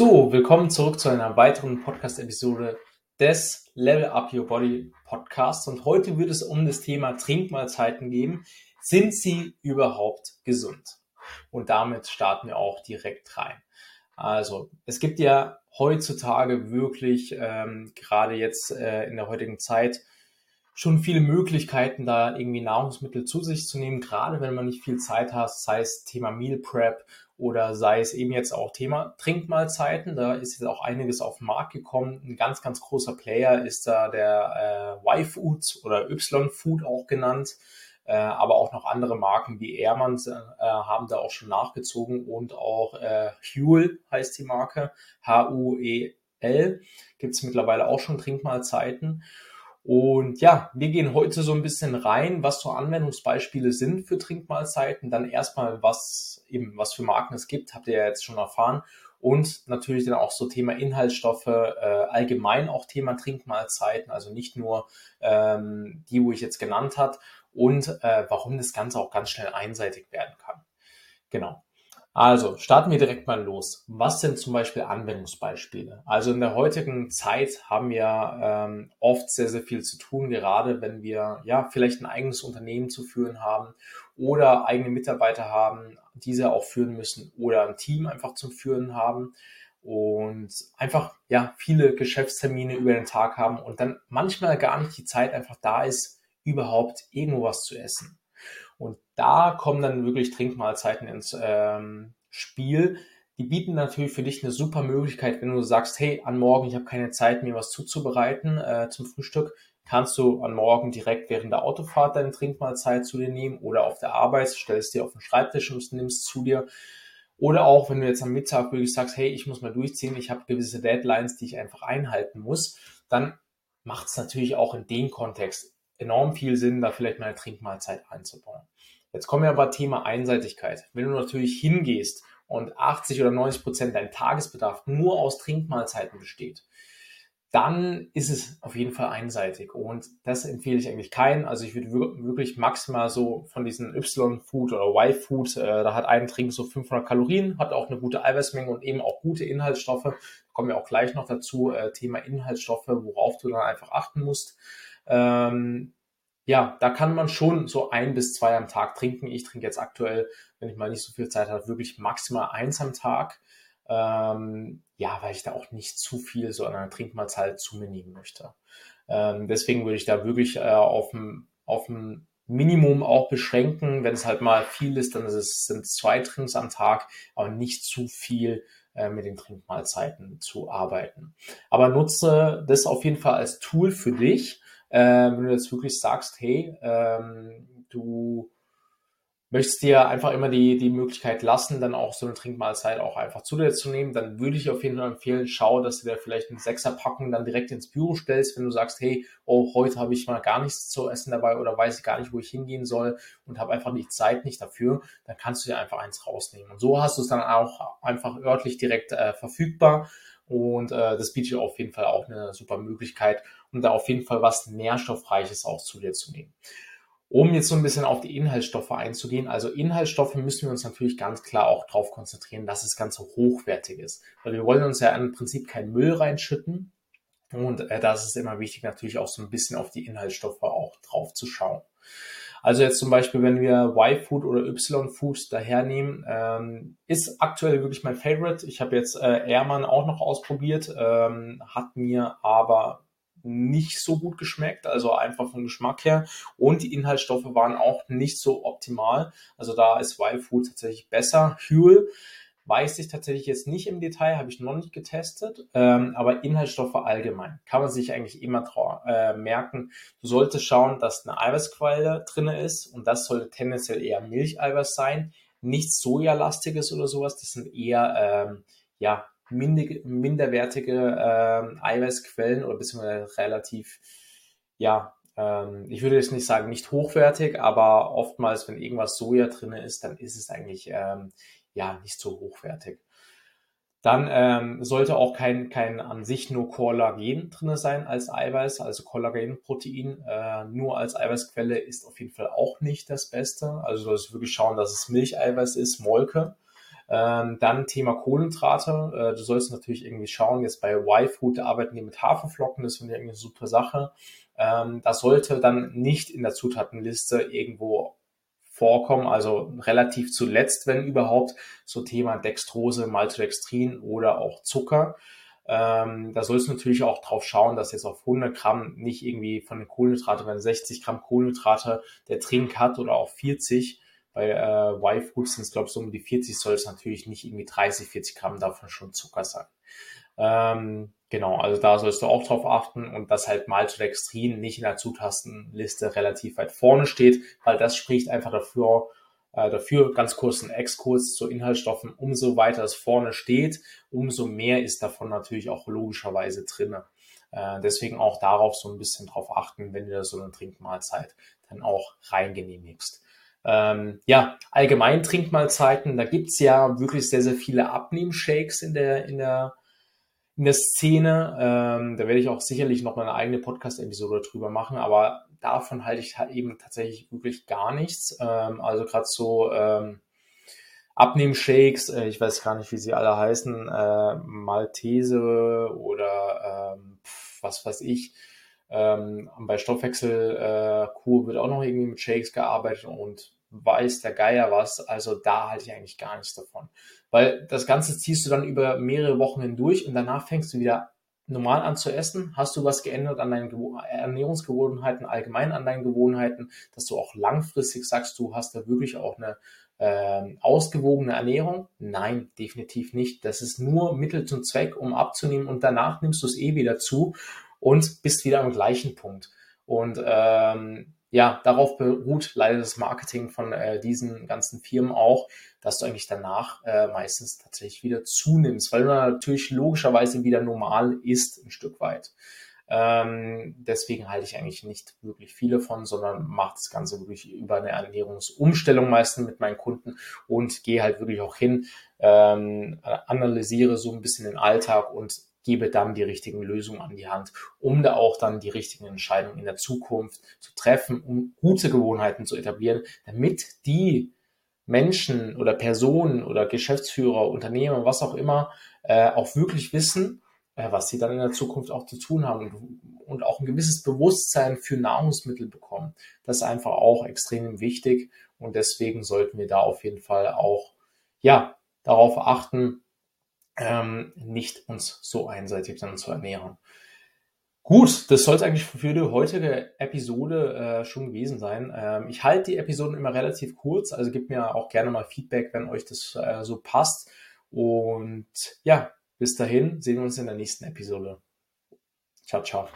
So, willkommen zurück zu einer weiteren Podcast-Episode des Level Up Your Body Podcasts. Und heute wird es um das Thema Trinkmahlzeiten gehen. Sind sie überhaupt gesund? Und damit starten wir auch direkt rein. Also, es gibt ja heutzutage wirklich, ähm, gerade jetzt äh, in der heutigen Zeit, schon viele Möglichkeiten, da irgendwie Nahrungsmittel zu sich zu nehmen, gerade wenn man nicht viel Zeit hat, sei es Thema Meal Prep oder sei es eben jetzt auch Thema Trinkmahlzeiten. Da ist jetzt auch einiges auf den Markt gekommen. Ein ganz, ganz großer Player ist da der äh, Y-Food oder Y-Food auch genannt. Äh, aber auch noch andere Marken wie Ehrmanns äh, haben da auch schon nachgezogen und auch äh, Huel heißt die Marke, H-U-E-L, gibt es mittlerweile auch schon Trinkmahlzeiten. Und ja, wir gehen heute so ein bisschen rein, was so Anwendungsbeispiele sind für Trinkmahlzeiten. Dann erstmal, was eben, was für Marken es gibt, habt ihr ja jetzt schon erfahren. Und natürlich dann auch so Thema Inhaltsstoffe, äh, allgemein auch Thema Trinkmahlzeiten, also nicht nur ähm, die, wo ich jetzt genannt hat und äh, warum das Ganze auch ganz schnell einseitig werden kann. Genau. Also starten wir direkt mal los. Was sind zum Beispiel Anwendungsbeispiele? Also in der heutigen Zeit haben wir ähm, oft sehr, sehr viel zu tun, gerade wenn wir ja vielleicht ein eigenes Unternehmen zu führen haben oder eigene Mitarbeiter haben, diese auch führen müssen oder ein Team einfach zum Führen haben und einfach ja viele Geschäftstermine über den Tag haben und dann manchmal gar nicht die Zeit einfach da ist, überhaupt irgendwo was zu essen. Und da kommen dann wirklich Trinkmahlzeiten ins ähm, Spiel. Die bieten natürlich für dich eine super Möglichkeit, wenn du sagst, hey, an morgen, ich habe keine Zeit, mir was zuzubereiten äh, zum Frühstück, kannst du an morgen direkt während der Autofahrt deine Trinkmahlzeit zu dir nehmen oder auf der Arbeit, stellst dir auf den Schreibtisch und nimmst zu dir. Oder auch, wenn du jetzt am Mittag wirklich sagst, hey, ich muss mal durchziehen, ich habe gewisse Deadlines, die ich einfach einhalten muss, dann macht es natürlich auch in dem Kontext enorm viel Sinn, da vielleicht mal eine Trinkmahlzeit einzubauen. Jetzt kommen wir aber Thema Einseitigkeit. Wenn du natürlich hingehst und 80 oder 90 Prozent dein Tagesbedarf nur aus Trinkmahlzeiten besteht, dann ist es auf jeden Fall einseitig. Und das empfehle ich eigentlich keinen. Also ich würde wirklich maximal so von diesen Y-Food oder Y-Food, äh, da hat ein Trink so 500 Kalorien, hat auch eine gute Eiweißmenge und eben auch gute Inhaltsstoffe. Kommen wir auch gleich noch dazu. Äh, Thema Inhaltsstoffe, worauf du dann einfach achten musst. Ähm, ja, da kann man schon so ein bis zwei am Tag trinken. Ich trinke jetzt aktuell, wenn ich mal nicht so viel Zeit habe, wirklich maximal eins am Tag. Ähm, ja, weil ich da auch nicht zu viel so an einer Trinkmahlzeit zu mir nehmen möchte. Ähm, deswegen würde ich da wirklich äh, auf ein Minimum auch beschränken. Wenn es halt mal viel ist, dann ist es, sind zwei Trinks am Tag, aber nicht zu viel mit den Trinkmahlzeiten zu arbeiten. Aber nutze das auf jeden Fall als Tool für dich äh, wenn du jetzt wirklich sagst, hey, ähm, du möchtest dir einfach immer die, die Möglichkeit lassen, dann auch so eine Trinkmahlzeit auch einfach zu dir zu nehmen, dann würde ich auf jeden Fall empfehlen, schau, dass du dir vielleicht eine Sechserpackung dann direkt ins Büro stellst, wenn du sagst, hey, oh, heute habe ich mal gar nichts zu essen dabei oder weiß ich gar nicht, wo ich hingehen soll und habe einfach die Zeit nicht dafür, dann kannst du dir einfach eins rausnehmen. Und so hast du es dann auch einfach örtlich direkt äh, verfügbar und äh, das bietet auf jeden Fall auch eine super Möglichkeit, um da auf jeden Fall was Nährstoffreiches auch zu dir zu nehmen. Um jetzt so ein bisschen auf die Inhaltsstoffe einzugehen, also Inhaltsstoffe müssen wir uns natürlich ganz klar auch darauf konzentrieren, dass das Ganze hochwertig ist. Weil wir wollen uns ja im Prinzip keinen Müll reinschütten. Und äh, da ist immer wichtig, natürlich auch so ein bisschen auf die Inhaltsstoffe auch drauf zu schauen. Also jetzt zum Beispiel, wenn wir Y-Food oder Y-Food dahernehmen, ähm, ist aktuell wirklich mein Favorite. Ich habe jetzt äh, Airman auch noch ausprobiert, ähm, hat mir aber nicht so gut geschmeckt, also einfach vom Geschmack her. Und die Inhaltsstoffe waren auch nicht so optimal. Also da ist Y-Food tatsächlich besser. Huel Weiß ich tatsächlich jetzt nicht im Detail, habe ich noch nicht getestet, ähm, aber Inhaltsstoffe allgemein kann man sich eigentlich immer äh, merken. Du solltest schauen, dass eine Eiweißquelle drin ist und das sollte tendenziell eher Milcheiweiß sein, nichts Sojalastiges oder sowas. Das sind eher ähm, ja minderwertige ähm, Eiweißquellen oder beziehungsweise relativ ja ähm, ich würde jetzt nicht sagen nicht hochwertig, aber oftmals, wenn irgendwas Soja drin ist, dann ist es eigentlich ähm, ja nicht so hochwertig. Dann ähm, sollte auch kein, kein an sich nur Kollagen drin sein als Eiweiß, also Kollagenprotein. Äh, nur als Eiweißquelle ist auf jeden Fall auch nicht das Beste. Also du solltest wirklich schauen, dass es Milcheiweiß ist, Molke. Ähm, dann Thema Kohlenhydrate. Äh, du sollst natürlich irgendwie schauen, jetzt bei Y-Food arbeiten die mit Haferflocken, das finde ich eine super Sache. Ähm, das sollte dann nicht in der Zutatenliste irgendwo vorkommen, also relativ zuletzt, wenn überhaupt, so Thema Dextrose, Maltodextrin oder auch Zucker. Ähm, da sollst du natürlich auch drauf schauen, dass jetzt auf 100 Gramm nicht irgendwie von den Kohlenhydraten, wenn 60 Gramm Kohlenhydrate der Trink hat oder auch 40, bei äh, Y-Food sind es, glaube ich, so um die 40, soll es natürlich nicht irgendwie 30, 40 Gramm davon schon Zucker sein. Ähm, genau, also da sollst du auch drauf achten und dass halt Maltodextrin nicht in der Zutatenliste relativ weit vorne steht, weil das spricht einfach dafür, äh, dafür ganz kurz ein Exkurs zu Inhaltsstoffen. Umso weiter es vorne steht, umso mehr ist davon natürlich auch logischerweise drinne. Äh, deswegen auch darauf so ein bisschen drauf achten, wenn du so eine Trinkmahlzeit dann auch reingenehmigst. Ähm, ja, allgemein Trinkmahlzeiten, da gibt's ja wirklich sehr, sehr viele Abnehmshakes in der, in der, in der Szene. Ähm, da werde ich auch sicherlich noch mal eine eigene Podcast-Episode drüber machen, aber davon halte ich halt eben tatsächlich wirklich gar nichts. Ähm, also gerade so ähm, Abnehmshakes, äh, ich weiß gar nicht, wie sie alle heißen, äh, Maltese oder ähm, was weiß ich, ähm, bei Stoffwechselkur äh, wird auch noch irgendwie mit Shakes gearbeitet und weiß der Geier was. Also da halte ich eigentlich gar nichts davon. Weil das Ganze ziehst du dann über mehrere Wochen hindurch und danach fängst du wieder normal an zu essen. Hast du was geändert an deinen Ernährungsgewohnheiten, allgemein an deinen Gewohnheiten, dass du auch langfristig sagst, du hast da wirklich auch eine äh, ausgewogene Ernährung? Nein, definitiv nicht. Das ist nur Mittel zum Zweck, um abzunehmen und danach nimmst du es eh wieder zu und bist wieder am gleichen Punkt. Und ähm, ja, darauf beruht leider das Marketing von äh, diesen ganzen Firmen auch, dass du eigentlich danach äh, meistens tatsächlich wieder zunimmst, weil du natürlich logischerweise wieder normal isst, ein Stück weit. Ähm, deswegen halte ich eigentlich nicht wirklich viele von, sondern mache das Ganze wirklich über eine Ernährungsumstellung meistens mit meinen Kunden und gehe halt wirklich auch hin, ähm, analysiere so ein bisschen den Alltag und gebe dann die richtigen Lösungen an die Hand, um da auch dann die richtigen Entscheidungen in der Zukunft zu treffen, um gute Gewohnheiten zu etablieren, damit die Menschen oder Personen oder Geschäftsführer, Unternehmer, was auch immer, äh, auch wirklich wissen, äh, was sie dann in der Zukunft auch zu tun haben und, und auch ein gewisses Bewusstsein für Nahrungsmittel bekommen. Das ist einfach auch extrem wichtig und deswegen sollten wir da auf jeden Fall auch ja darauf achten, ähm, nicht uns so einseitig dann zu ernähren. Gut, das soll es eigentlich für die heutige Episode äh, schon gewesen sein. Ähm, ich halte die Episoden immer relativ kurz, also gebt mir auch gerne mal Feedback, wenn euch das äh, so passt. Und ja, bis dahin sehen wir uns in der nächsten Episode. Ciao, ciao.